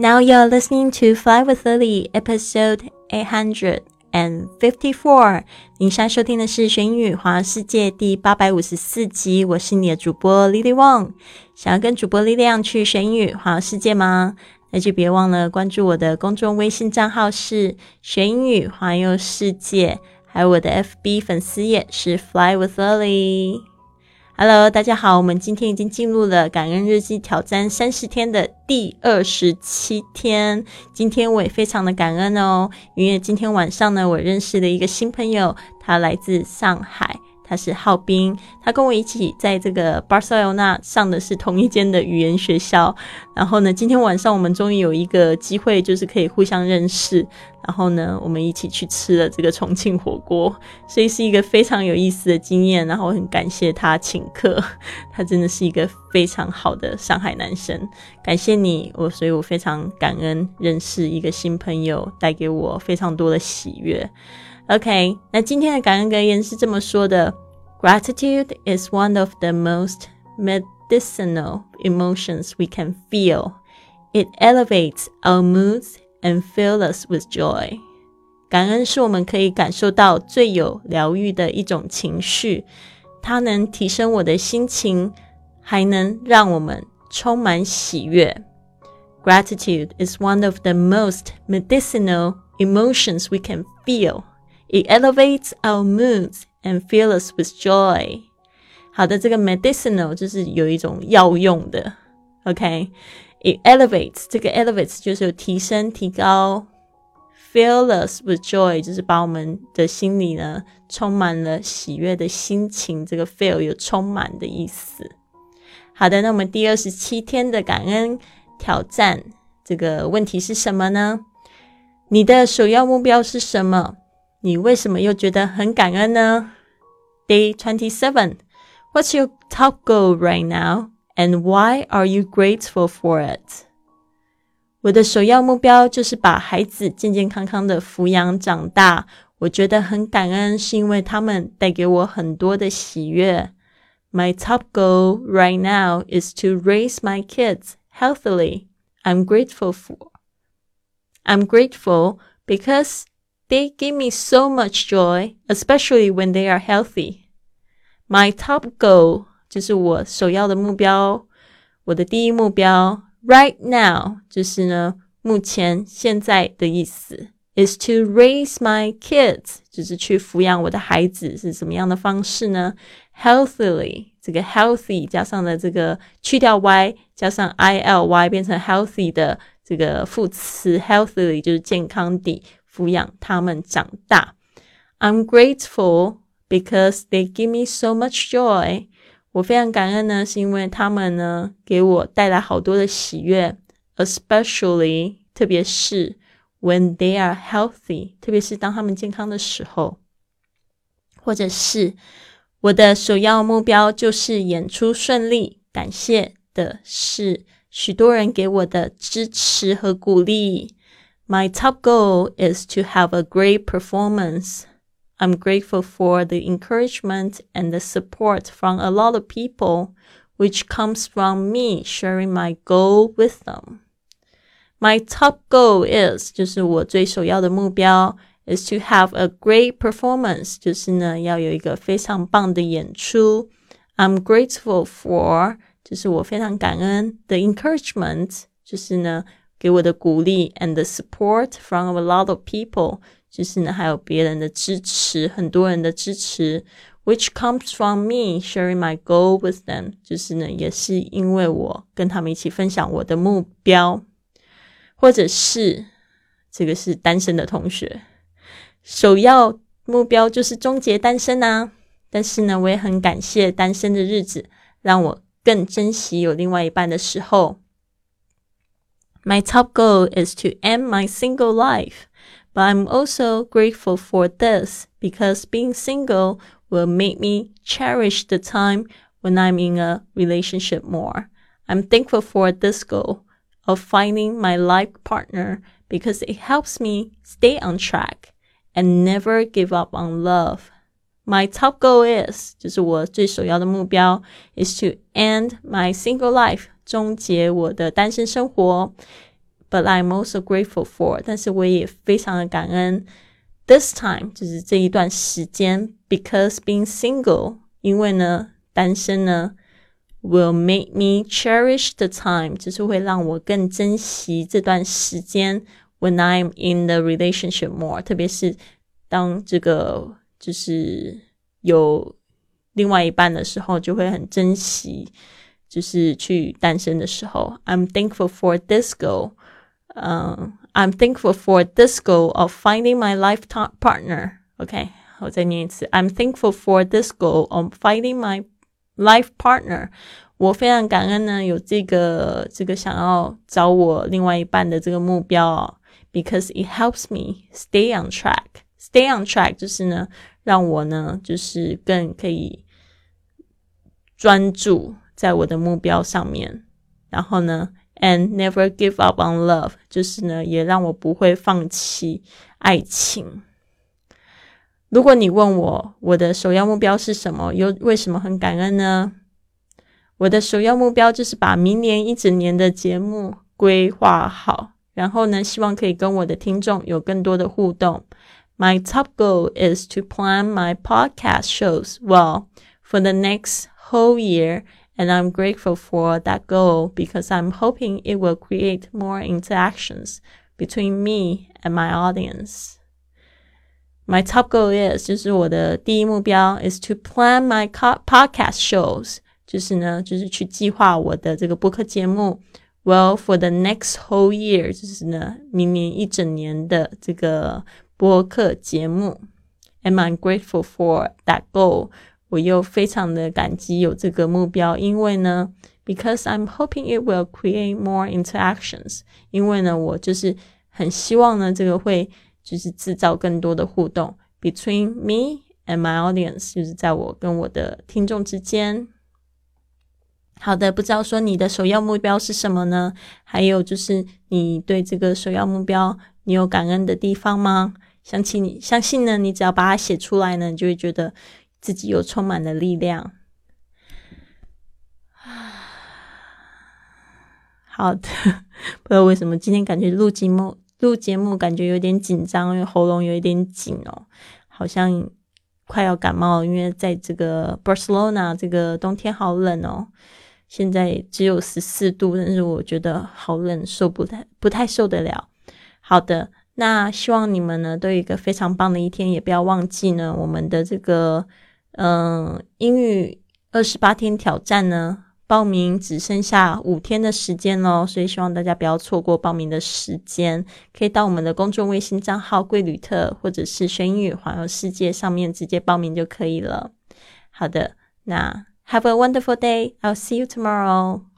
Now you're listening to Fly with Lily, episode eight hundred and fifty-four. 您现在收听的是《学英语环游世界》第八百五十四集。我是你的主播 Lily Wong。想要跟主播力量去学英语环游世界吗？那就别忘了关注我的公众微信账号是“学英语环游世界”，还有我的 FB 粉丝页是 “Fly with Lily”。Hello，大家好，我们今天已经进入了感恩日记挑战三十天的第二十七天。今天我也非常的感恩哦，因为今天晚上呢，我认识了一个新朋友，他来自上海。他是浩斌，他跟我一起在这个巴塞罗那上的是同一间的语言学校。然后呢，今天晚上我们终于有一个机会，就是可以互相认识。然后呢，我们一起去吃了这个重庆火锅，所以是一个非常有意思的经验。然后我很感谢他请客，他真的是一个非常好的上海男生。感谢你，我所以我非常感恩认识一个新朋友，带给我非常多的喜悦。OK，那今天的感恩格言是这么说的：Gratitude is one of the most medicinal emotions we can feel. It elevates our moods and fills us with joy. 感恩是我们可以感受到最有疗愈的一种情绪，它能提升我的心情，还能让我们充满喜悦。Gratitude is one of the most medicinal emotions we can feel. It elevates our moods and fills us with joy。好的，这个 medicinal 就是有一种药用的，OK？It elevates 这个 elevates 就是有提升、提高，fill us with joy 就是把我们的心里呢充满了喜悦的心情。这个 fill 有充满的意思。好的，那我们第二十七天的感恩挑战，这个问题是什么呢？你的首要目标是什么？你为什么又觉得很感恩呢？Day twenty seven. What's your top goal right now, and why are you grateful for it? 我的首要目标就是把孩子健健康康的抚养长大。我觉得很感恩，是因为他们带给我很多的喜悦。My top goal right now is to raise my kids healthily. I'm grateful for. I'm grateful because they give me so much joy, especially when they are healthy. My top goal 就是我首要的目标，我的第一目标。Right now 就是呢，目前现在的意思，is to raise my kids，就是去抚养我的孩子是什么样的方式呢？Healthily，这个 healthy 加上了这个去掉 y 加上 i l y 变成 healthy 的这个副词，healthily 就是健康地。 抚养他们长大。I'm grateful because they give me so much joy。我非常感恩呢，是因为他们呢给我带来好多的喜悦，especially 特别是 when they are healthy，特别是当他们健康的时候，或者是我的首要目标就是演出顺利。感谢的是许多人给我的支持和鼓励。My top goal is to have a great performance. I'm grateful for the encouragement and the support from a lot of people, which comes from me sharing my goal with them. My top goal is 就是我最首要的目标 is to have a great performance，就是呢要有一个非常棒的演出。I'm grateful for 就是我非常感恩的 encouragement，就是呢 给我的鼓励，and the support from a lot of people，就是呢还有别人的支持，很多人的支持，which comes from me sharing my goal with them，就是呢也是因为我跟他们一起分享我的目标，或者是这个是单身的同学，首要目标就是终结单身啊。但是呢，我也很感谢单身的日子，让我更珍惜有另外一半的时候。My top goal is to end my single life, but I'm also grateful for this because being single will make me cherish the time when I'm in a relationship more. I'm thankful for this goal of finding my life partner because it helps me stay on track and never give up on love. My top goal is 就是我最首要的目标 is to end my single life 终结我的单身生活。 But I'm also grateful for，但是我也非常的感恩。This time 就是这一段时间，because being single，因为呢单身呢，will make me cherish the time，就是会让我更珍惜这段时间。When I'm in the relationship more，特别是当这个就是有另外一半的时候，就会很珍惜， 就是去单身的时候。I'm thankful for this goal，嗯、uh,，I'm thankful for this goal of finding my life partner。OK，我再念一次，I'm thankful for this goal of finding my life partner。我非常感恩呢，有这个这个想要找我另外一半的这个目标，because it helps me stay on track。Stay on track 就是呢，让我呢就是更可以专注 在我的目标上面，然后呢，and never give up on love 就是呢，也让我不会放弃爱情。如果你问我我的首要目标是什么，又为什么很感恩呢？我的首要目标就是把明年一整年的节目规划好，然后呢，希望可以跟我的听众有更多的互动。My top goal is to plan my podcast shows well for the next whole year, and I'm grateful for that goal because I'm hoping it will create more interactions between me and my audience. My top goal is 就是我的第一目标 is to plan my podcast shows，就是呢，就是去计划我的这个播客节目。Well, for the next whole year，就是呢，明年一整年的这个播客节目，Am I grateful for that goal？ 我又非常的感激有这个目标，因为呢，because I'm hoping it will create more interactions。因为呢，我就是很希望呢，这个会就是制造更多的互动，between me and my audience，就是在我跟我的听众之间。好的，不知道说你的首要目标是什么呢？还有就是你对这个首要目标，你有感恩的地方吗？相信你，相信呢，你只要把它写出来呢，你就会觉得自己有充满了力量。好的，不知道为什么今天感觉录节目录节目感觉有点紧张，因为喉咙有一点紧哦，好像快要感冒。因为在这个 Barcelona 这个冬天好冷哦，现在只有十四度，但是我觉得好冷，受不太不太受得了。好的。那希望你们呢都有一个非常棒的一天，也不要忘记呢我们的这个嗯英语二十八天挑战呢，报名只剩下五天的时间喽，所以希望大家不要错过报名的时间，可以到我们的公众微信账号“贵旅特”或者是“学英语环游世界”上面直接报名就可以了。好的，那 Have a wonderful day. I'll see you tomorrow.